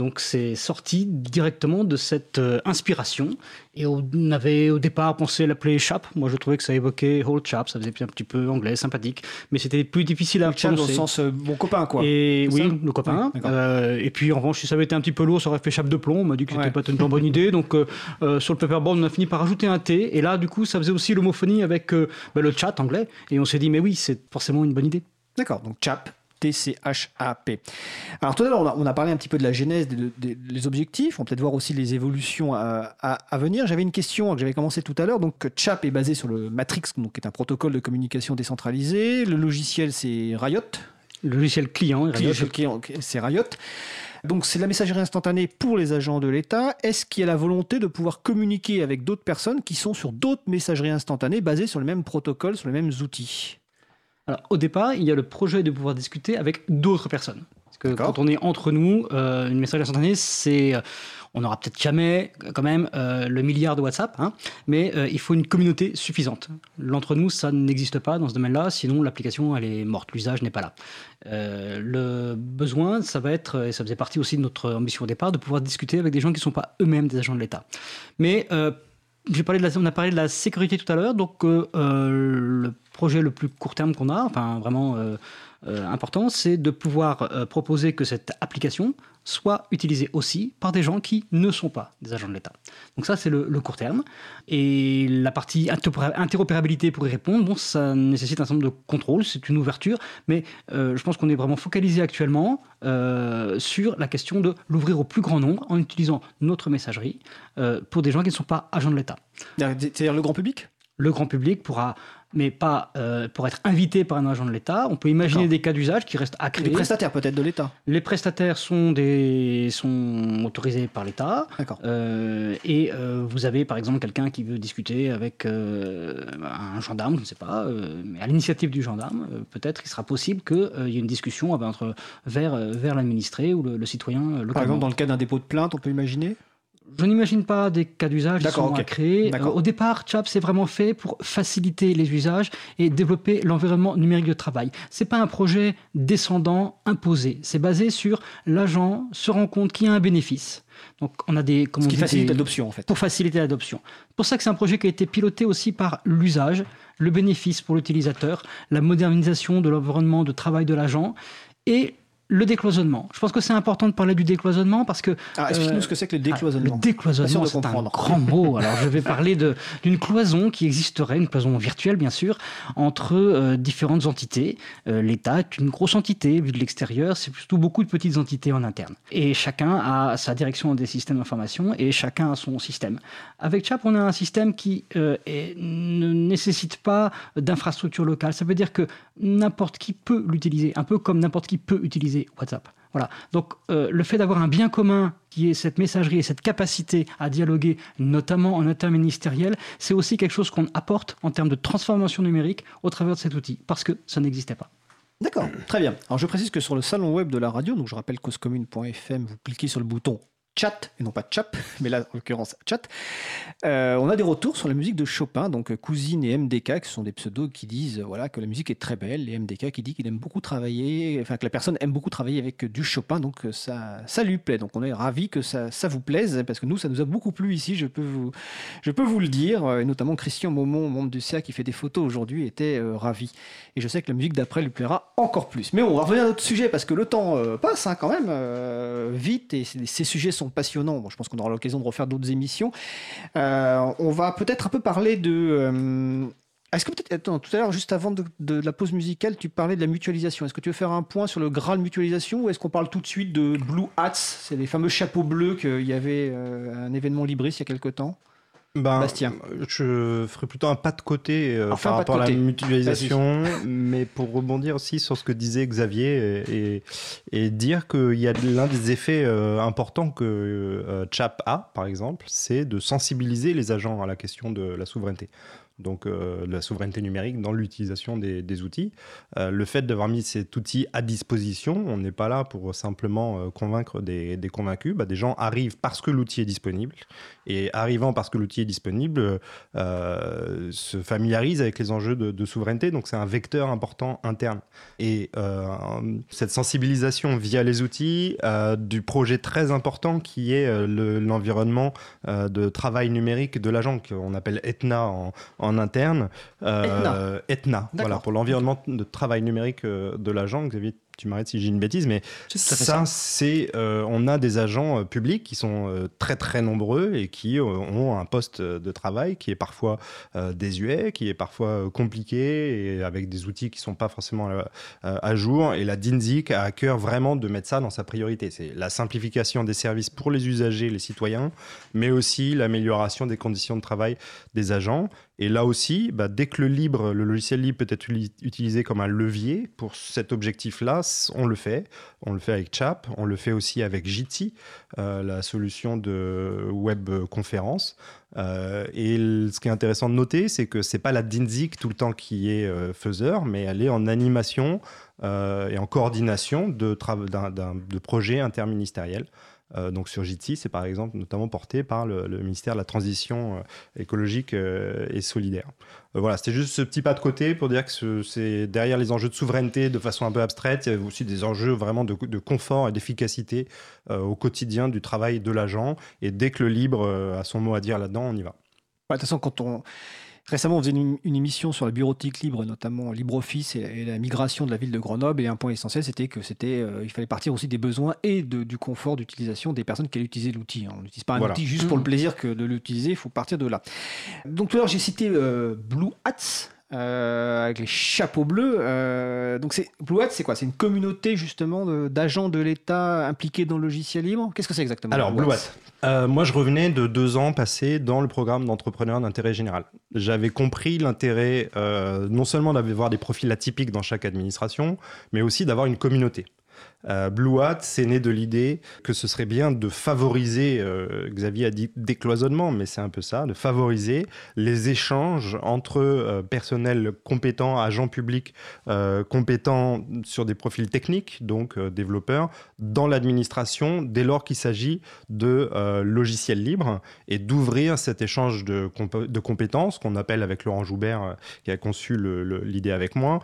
Donc c'est sorti directement de cette euh, inspiration. Et on avait au départ pensé l'appeler Chap. Moi je trouvais que ça évoquait Old Chap, ça faisait un petit peu anglais, sympathique. Mais c'était plus difficile à CHAP dans le sens euh, bon copain, quoi. Et oui, le copain. Oui. Euh, et puis en revanche, si ça avait été un petit peu lourd, ça aurait fait chape de plomb. On m'a dit que c'était Ouais. pas une bonne idée. Donc euh, sur le paperboard, on a fini par rajouter un T. Et là, du coup, ça faisait aussi l'homophonie avec bah, le chat anglais. Et on s'est dit, mais oui, c'est forcément une bonne idée. D'accord, donc CHAP, T-C-H-A-P. Alors tout à l'heure, on a, on a parlé un petit peu de la genèse, des, des- des objectifs. On va peut-être voir aussi les évolutions à, à- à venir. J'avais une question que j'avais commencé tout à l'heure. Donc CHAP est basé sur le Matrix, donc, qui est un protocole de communication décentralisé. Le logiciel, c'est Riot. Le logiciel client, c'est Riot. Donc c'est de la messagerie instantanée pour les agents de l'État. Est-ce qu'il y a la volonté de pouvoir communiquer avec d'autres personnes qui sont sur d'autres messageries instantanées basées sur les mêmes protocoles, sur les mêmes outils? Alors, au départ, il y a le projet de pouvoir discuter avec d'autres personnes. Parce que quand on est entre nous, euh, une message instantanée, c'est. euh, on n'aura peut-être jamais, quand même, euh, le milliard de WhatsApp, hein, mais euh, il faut une communauté suffisante. L'entre nous, ça n'existe pas dans ce domaine-là, sinon l'application, elle est morte, l'usage n'est pas là. Euh, le besoin, ça va être, et ça faisait partie aussi de notre ambition au départ, de pouvoir discuter avec des gens qui ne sont pas eux-mêmes des agents de l'État. Mais parlé de la, on a parlé de la sécurité tout à l'heure, donc euh, le projet le plus court terme qu'on a, enfin vraiment euh, euh, important, c'est de pouvoir euh, proposer que cette application soit utilisée aussi par des gens qui ne sont pas des agents de l'État. Donc ça, c'est le, le court terme. Et la partie interopéra- interopérabilité pour y répondre, bon, ça nécessite un certain nombre de contrôles, c'est une ouverture, mais euh, je pense qu'on est vraiment focalisé actuellement euh, sur la question de l'ouvrir au plus grand nombre en utilisant notre messagerie euh, pour des gens qui ne sont pas agents de l'État. C'est-à-dire le grand public? Le grand public pourra, mais pas euh, pour être invité par un agent de l'État. On peut imaginer des cas d'usage qui restent à créer. Les prestataires peut-être de l'État. Les prestataires sont, des, sont autorisés par l'État. D'accord. Euh, et euh, vous avez par exemple quelqu'un qui veut discuter avec euh, un gendarme, je ne sais pas, mais à l'initiative du gendarme, peut-être il sera possible qu'il y ait une discussion entre, vers, vers l'administré ou le, le citoyen localement. Par exemple, dans le cas d'un dépôt de plainte, on peut imaginer Je n'imagine pas des cas d'usage qui sont ok. à créer. Euh, au départ, CHAP, c'est vraiment fait pour faciliter les usages et développer l'environnement numérique de travail. C'est pas un projet descendant, imposé. C'est basé sur l'agent se rend compte qu'il y a un bénéfice. Donc, on a des... Comme Ce qui dit, facilite l'adoption, en fait. pour faciliter l'adoption. C'est pour ça que c'est un projet qui a été piloté aussi par l'usage, le bénéfice pour l'utilisateur, la modernisation de l'environnement de travail de l'agent et le décloisonnement. Je pense que c'est important de parler du décloisonnement parce que Ah, Explique-nous Euh, ce que c'est que le ah, décloisonnement. le décloisonnement, c'est un grand mot. Alors, je vais parler d'une cloison qui existerait, une cloison virtuelle, bien sûr, entre euh, différentes entités. Euh, L'État est une grosse entité, vu de l'extérieur, c'est plutôt beaucoup de petites entités en interne. Et chacun a sa direction des systèmes d'information et chacun a son système. Avec CHAP, on a un système qui euh, est- ne nécessite pas d'infrastructure locale. Ça veut dire que n'importe qui peut l'utiliser, un peu comme n'importe qui peut utiliser WhatsApp. Voilà. Donc, euh, le fait d'avoir un bien commun qui est cette messagerie et cette capacité à dialoguer, notamment en interministériel, c'est aussi quelque chose qu'on apporte en termes de transformation numérique au travers de cet outil, parce que ça n'existait pas. D'accord, très bien. Alors je précise que sur le salon web de la radio, donc je rappelle causecommune.fm, vous cliquez sur le bouton chat, et non pas chap, mais là en l'occurrence chat, Euh, on a des retours sur la musique de Chopin, donc euh, Cousine et MDK, qui sont des pseudos qui disent euh, voilà, que la musique est très belle, et MDK qui dit qu'il aime beaucoup travailler, enfin que la personne aime beaucoup travailler avec du Chopin, donc ça, ça lui plaît. Donc on est ravis que ça, ça vous plaise, parce que nous, ça nous a beaucoup plu ici, je peux vous, je peux vous le dire, et notamment Christian Maumont, membre du CA qui fait des photos aujourd'hui, était ravi. Et je sais que la musique d'après lui plaira encore plus. Mais on va revenir à notre sujet parce que le temps passe hein, quand même vite et ces sujets sont passionnants. Bon, je pense qu'on aura l'occasion de refaire d'autres émissions. Euh, on va peut-être un peu parler de. euh, est-ce que peut-être, attends, tout à l'heure, juste avant de, la pause musicale, tu parlais de la mutualisation. Est-ce que tu veux faire un point sur le Graal mutualisation ou est-ce qu'on parle tout de suite de Blue Hats? C'est les fameux chapeaux bleus qu'il y avait euh, un événement Libris il y a quelque temps. Ben, Bastien. Je ferai plutôt un pas de côté euh, par rapport à la mutualisation, mais pour rebondir aussi sur ce que disait Xavier et, et- et dire qu'il y a l'un des effets euh, importants que euh, CHAP a, par exemple, c'est de sensibiliser les agents à la question de la souveraineté. Donc, euh, la souveraineté numérique dans l'utilisation des, outils. Euh, le fait d'avoir mis cet outil à disposition, on n'est pas là pour simplement euh, convaincre des, convaincus. Bah, des gens arrivent parce que l'outil est disponible. Et arrivant parce que l'outil est disponible, se familiarisent avec les enjeux de, souveraineté. Donc c'est un vecteur important interne. Et cette sensibilisation via les outils du projet très important qui est le- l'environnement de travail numérique de l'agent, qu'on appelle ETNA en interne. Euh, ETNA, voilà, D'accord. pour l'environnement de travail numérique euh, de l'agent. Xavier, tu m'arrêtes si j'ai une bêtise, mais ça, c'est, euh, on a des agents euh, publics qui sont euh, très très nombreux et qui ont un poste de travail qui est parfois désuet, qui est parfois compliqué et avec des outils qui sont pas forcément à jour. Et la DINSIC a à cœur vraiment de mettre ça dans sa priorité. C'est la simplification des services pour les usagers, les citoyens, mais aussi l'amélioration des conditions de travail des agents. Et là aussi, bah, dès que le libre, le logiciel libre peut être utilisé comme un levier pour cet objectif-là, on le fait. On le fait avec Chap, on le fait aussi avec Jitsi, euh, la solution de web conférence. Euh, et ce qui est intéressant de noter, c'est que c'est pas la DINSIC tout le temps qui est euh, faiseur, mais elle est en animation et en coordination de, de projets interministériels. Euh, donc sur Jitsi, c'est par exemple notamment porté par le, ministère de la Transition euh, écologique euh, et solidaire. Voilà, c'était juste ce petit pas de côté pour dire que ce- c'est derrière les enjeux de souveraineté de façon un peu abstraite, il y a aussi des enjeux vraiment de, de confort et d'efficacité au quotidien du travail de l'agent. Et dès que le libre a son mot à dire là-dedans, on y va. De toute façon, quand on. Récemment, on faisait une, une émission sur la bureautique libre, notamment LibreOffice et, et la migration de la ville de Grenoble. Et un point essentiel, c'était que c'était, euh, il fallait partir aussi des besoins et de- du confort d'utilisation des personnes qui allaient utiliser l'outil. hein. On n'utilise pas un Voilà. outil juste pour le Mhm. plaisir que de l'utiliser. Il faut partir de là. Donc tout à l'heure, j'ai cité euh, Blue Hats. Euh, avec les chapeaux bleus. euh, donc c'est Blue Hat, c'est quoi? C'est une communauté justement d'agents de l'État impliqués dans le logiciel libre? Qu'est-ce que c'est exactement Alors, Blue Hat. Euh, moi, je revenais de deux ans passés dans le programme d'entrepreneur d'intérêt général. J'avais compris l'intérêt non seulement d'avoir des profils atypiques dans chaque administration, mais aussi d'avoir une communauté. Euh, Blue Hat, c'est né de l'idée que ce serait bien de favoriser, euh, Xavier a dit décloisonnement, mais c'est un peu ça, de favoriser les échanges entre euh, personnels compétents, agents publics euh, compétents sur des profils techniques, donc euh, développeurs, dans l'administration, dès lors qu'il s'agit de logiciels libres, et d'ouvrir cet échange de, de compétences qu'on appelle avec Laurent Joubert, qui a conçu l'idée avec moi,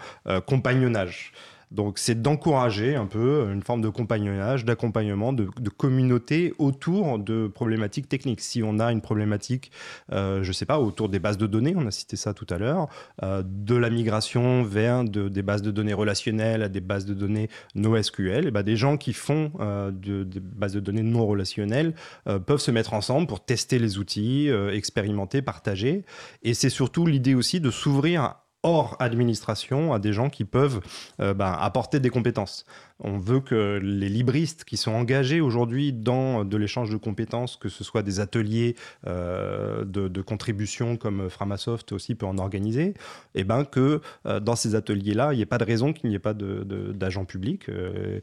compagnonnage. Donc c'est d'encourager un peu une forme de compagnonnage, d'accompagnement, de, communauté autour de problématiques techniques. Si on a une problématique, euh, je ne sais pas, autour des bases de données, on a cité ça tout à l'heure, euh, de la migration vers de- des bases de données relationnelles à des bases de données NoSQL, et ben des gens qui font euh, de- des bases de données non relationnelles euh, peuvent se mettre ensemble pour tester les outils, euh, expérimenter, partager. Et c'est surtout l'idée aussi de s'ouvrir hors administration à des gens qui peuvent euh, ben, apporter des compétences. On veut que les libristes qui sont engagés aujourd'hui dans de l'échange de compétences, que ce soit des ateliers euh, de, contribution comme Framasoft aussi peut en organiser, et ben que euh, dans ces ateliers-là, il n'y ait pas de raison qu'il n'y ait pas d'agents publics. euh,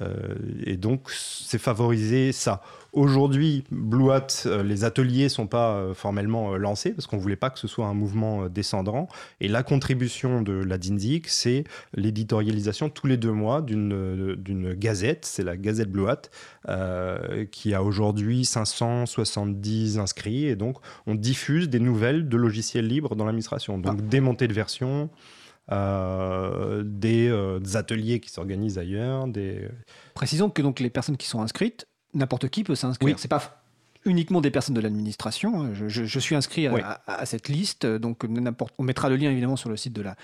euh, et donc, c'est favoriser ça. Aujourd'hui, Blue Hat, euh, les ateliers ne sont pas euh, formellement euh, lancés parce qu'on ne voulait pas que ce soit un mouvement euh, descendant. Et la contribution de la DINSIC, c'est l'éditorialisation tous les deux mois d'une euh, d'une gazette, c'est la Gazette Blue Hat, euh, qui a aujourd'hui 570 inscrits. Et donc, on diffuse des nouvelles de logiciels libres dans l'administration. Donc, des montées de version. euh, des, euh, des ateliers qui s'organisent ailleurs, des, Précisons que donc les personnes qui sont inscrites, n'importe qui peut s'inscrire. Oui. C'est pas uniquement des personnes de l'administration. hein. Je, je- je suis inscrit à, Oui. à- à cette liste, donc on mettra le lien évidemment sur le site de la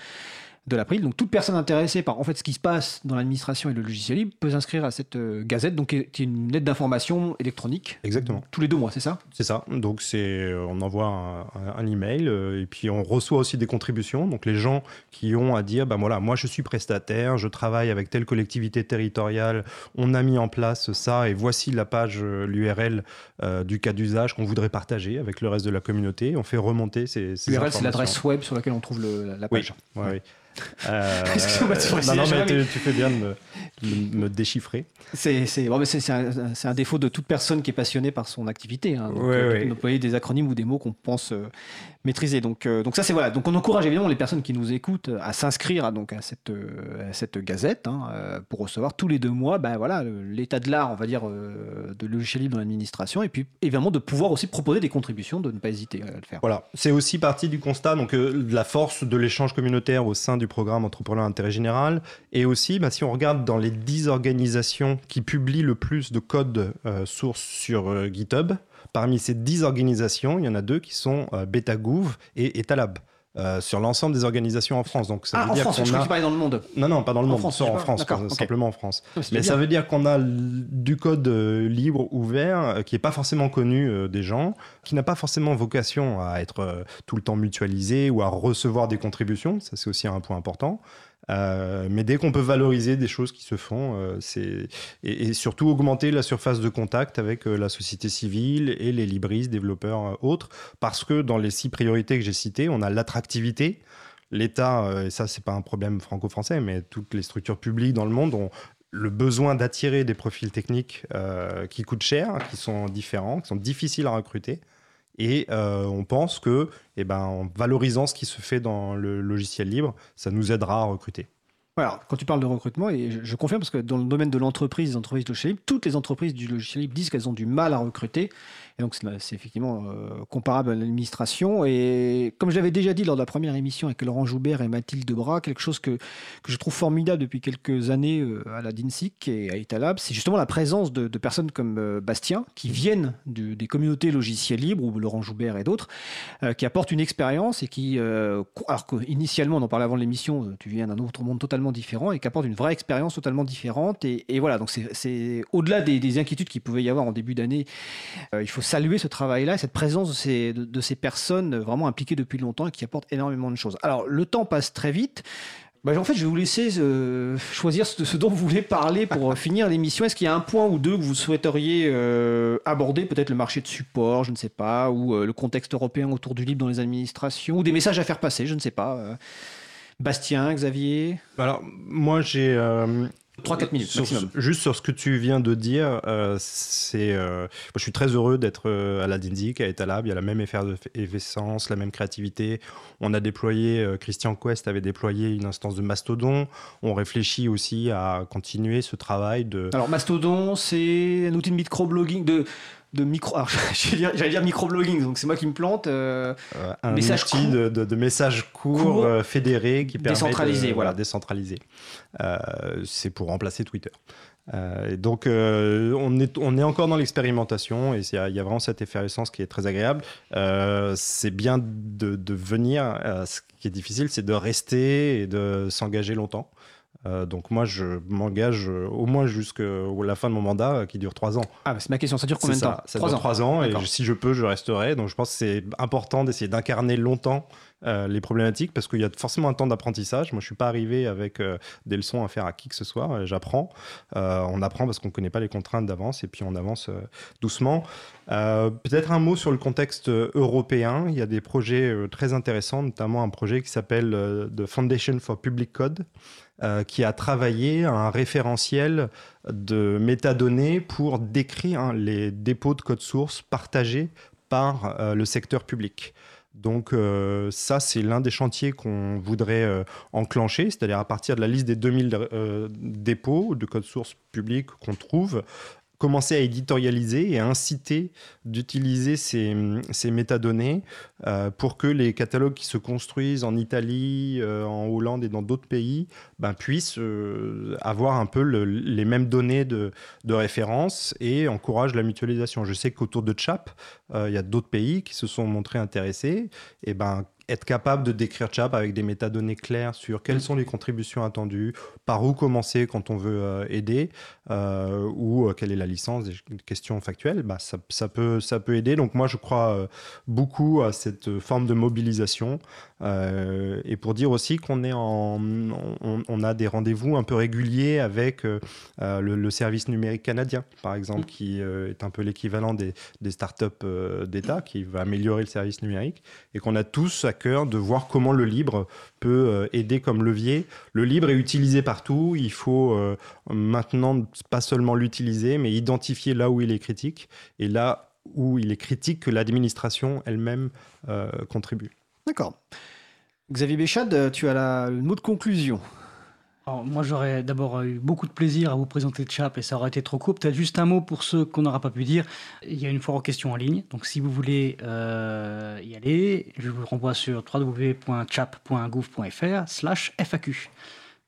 de l'April. Donc toute personne intéressée par en fait ce qui se passe dans l'administration et le logiciel libre peut s'inscrire à cette euh, gazette, donc qui est une lettre d'information électronique. Exactement. Tous les deux mois, c'est ça? C'est ça. Donc c'est, euh, on envoie un, un- un email euh, et puis on reçoit aussi des contributions. Donc les gens qui ont à dire, ben voilà, moi je suis prestataire, je travaille avec telle collectivité territoriale, on a mis en place ça et voici la page, l'URL euh, du cas d'usage qu'on voudrait partager avec le reste de la communauté. On fait remonter ces, ces L'URL, c'est l'adresse web sur laquelle on trouve le- la, Oui, page. ouais, oui. Euh, Excuse-moi, tu non, non, mais tu, tu fais bien de me, déchiffrer. C'est bon, un, défaut de toute personne qui est passionnée par son activité. Hein, donc, Ouais, euh, ouais. d'employer des acronymes ou des mots qu'on pense euh, maîtriser. Donc, euh, donc ça, c'est voilà. Donc, on encourage évidemment les personnes qui nous écoutent à s'inscrire à, donc à cette, à cette gazette hein, pour recevoir tous les deux mois, ben voilà, l'état de l'art, on va dire, euh, de logiciel libre dans l'administration, et puis évidemment de pouvoir aussi proposer des contributions, de ne pas hésiter à le faire. Voilà, c'est aussi partie du constat donc euh, de la force de l'échange communautaire au sein du programme Entrepreneur Intérêt Général et aussi bah, si on regarde dans les 10 organisations qui publient le plus de codes euh, sources sur euh, GitHub, parmi ces 10 organisations, il y en a deux qui sont euh, BetaGouv et Etalab. Euh, sur l'ensemble des organisations en France. Donc ça Ah, veut en dire France, je crois que a... tu dans le monde. Non, non, pas dans le En monde, France, en. France, simplement en France. C'est Mais bien. ça veut dire qu'on a du code euh, libre, ouvert, euh, qui n'est pas forcément connu des gens, qui n'a pas forcément vocation à être tout le temps mutualisé ou à recevoir des contributions. Ça, c'est aussi un point important. Euh, mais dès qu'on peut valoriser des choses qui se font, euh, et, surtout augmenter la surface de contact avec euh, la société civile et les libristes, développeurs autres, parce que dans les six priorités que j'ai citées, on a l'attractivité. L'État, et ça c'est pas un problème franco-français, mais toutes les structures publiques dans le monde ont le besoin d'attirer des profils techniques qui coûtent cher, qui sont différents, qui sont difficiles à recruter. Et euh, on pense que, eh ben, en valorisant ce qui se fait dans le logiciel libre, ça nous aidera à recruter. Voilà, quand tu parles de recrutement, et je, confirme parce que dans le domaine de l'entreprise, des entreprises de logiciel libre, toutes les entreprises du logiciel libre disent qu'elles ont du mal à recruter. Et donc, c'est effectivement euh, comparable à l'administration. Et comme je l'avais déjà dit lors de la première émission avec Laurent Joubert et Mathilde Debras, quelque chose que, je trouve formidable depuis quelques années euh, à la DINSIC et à Etalab, c'est justement la présence de, personnes comme euh, Bastien, qui viennent des communautés logiciels libres, ou Laurent Joubert et d'autres, qui apportent une expérience et qui, alors qu'initialement, on en parlait avant l'émission, tu viens d'un autre monde totalement différent et qui apportent une vraie expérience totalement différente. Et, voilà, donc c'est- au-delà des, des inquiétudes qu'il pouvait y avoir en début d'année, euh, il faut saluer ce travail-là, cette présence de ces, de, ces personnes vraiment impliquées depuis longtemps et qui apportent énormément de choses. Alors, le temps passe très vite. Bah, en fait, je vais vous laisser euh, choisir ce, dont vous voulez parler pour euh, finir l'émission. Est-ce qu'il y a un point ou deux que vous souhaiteriez aborder? Peut-être le marché de support, je ne sais pas, ou le contexte européen autour du libre dans les administrations, ou des messages à faire passer, je ne sais pas. Bastien, Xavier Alors, moi, j'ai euh, 3-4 minutes Sur- maximum. juste sur ce que tu viens de dire, euh, c'est, euh, je suis très heureux d'être euh, à la Dinzik, à Etalab. Il y a la même effervescence, la même créativité. On a déployé, Christian Quest avait déployé une instance de Mastodon. On réfléchit aussi à continuer ce travail de. Alors Mastodon, c'est un outil de microblogging, de, de micro. Alors, j'allais dire, microblogging, donc c'est moi qui me plante. euh, euh, un Message outil de, de- de messages courts, Court. euh, fédérés qui permet Décentralisé, de, voilà. décentralisé. Euh, c'est pour remplacer Twitter. Euh, et donc euh, on, est, on est encore dans l'expérimentation et il y a vraiment cette effervescence qui est très agréable. C'est bien de, de venir. ce qui est difficile, c'est de rester et de s'engager longtemps. Euh, donc moi, je m'engage euh, au moins jusqu'à la fin de mon mandat, euh, qui dure trois ans. Ah, bah, c'est ma question, ça dure combien de temps ça, ça Trois dure ans. trois ans, et si je peux, je resterai. Donc je pense que c'est important d'essayer d'incarner longtemps euh, les problématiques parce qu'il y a forcément un temps d'apprentissage. Moi, je suis pas arrivé avec euh, des leçons à faire à qui que ce soit. J'apprends. Euh, on apprend parce qu'on connaît pas les contraintes d'avance et puis on avance doucement. Peut-être un mot sur le contexte européen. Il y a des projets très intéressants, notamment un projet qui s'appelle The Foundation for Public Code, euh, qui a travaillé un référentiel de métadonnées pour décrire hein, les dépôts de code source partagés par euh, le secteur public. Donc euh, ça, c'est l'un des chantiers qu'on voudrait enclencher, c'est-à-dire à partir de la liste des 2000 euh, dépôts de code source public qu'on trouve, commencer à éditorialiser et à inciter d'utiliser ces, ces métadonnées euh, pour que les catalogues qui se construisent en Italie, euh, en Hollande et dans d'autres pays ben, puissent euh, avoir un peu le- les mêmes données de, référence et encouragent la mutualisation. Je sais qu'autour de CHAP, il y a d'autres pays qui se sont montrés intéressés. Et ben, être capable de décrire CHAP avec des métadonnées claires sur quelles sont les contributions attendues, par où commencer quand on veut euh, aider, euh, ou euh, quelle est la licence, des questions factuelles, bah, ça, ça peut, ça peut aider. Donc moi, je crois beaucoup à cette forme de mobilisation. Euh, et pour dire aussi qu'on est en, on, on a des rendez-vous un peu réguliers avec euh, le, le service numérique canadien, par exemple, qui euh, est un peu l'équivalent des, des startups d'État, qui va améliorer le service numérique, et qu'on a tous à cœur de voir comment le libre peut euh, aider comme levier. Le libre est utilisé partout, il faut euh, maintenant pas seulement l'utiliser, mais identifier là où il est critique, et là où il est critique que l'administration elle-même euh, contribue. D'accord. Xavier Béchade, tu as la, le mot de conclusion. Alors, moi, j'aurais d'abord eu beaucoup de plaisir à vous présenter Chap et ça aurait été trop court. Peut-être juste un mot pour ceux qu'on n'aura pas pu dire. Il y a une foire aux questions en ligne. Donc, si vous voulez euh, y aller, je vous renvoie sur www.chap.gouv.fr slash FAQ.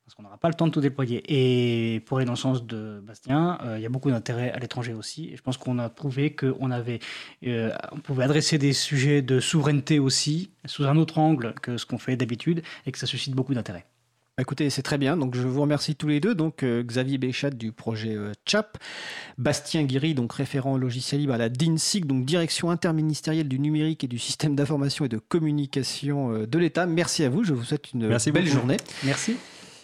Parce qu'on n'aura pas le temps de tout déployer. Et pour aller dans le sens de Bastien, euh, il y a beaucoup d'intérêt à l'étranger aussi. Et je pense qu'on a prouvé qu'on avait, euh, on pouvait adresser des sujets de souveraineté aussi, sous un autre angle que ce qu'on fait d'habitude, et que ça suscite beaucoup d'intérêt. Écoutez, c'est très bien. Donc, je vous remercie tous les deux. Donc, euh, Xavier Béchat du projet euh, CHAP, Bastien Guiry, donc référent logiciel libre à la DINSIC, donc direction interministérielle du numérique et du système d'information et de communication euh, de l'État. Merci à vous. Je vous souhaite une Merci belle beaucoup. journée. Merci.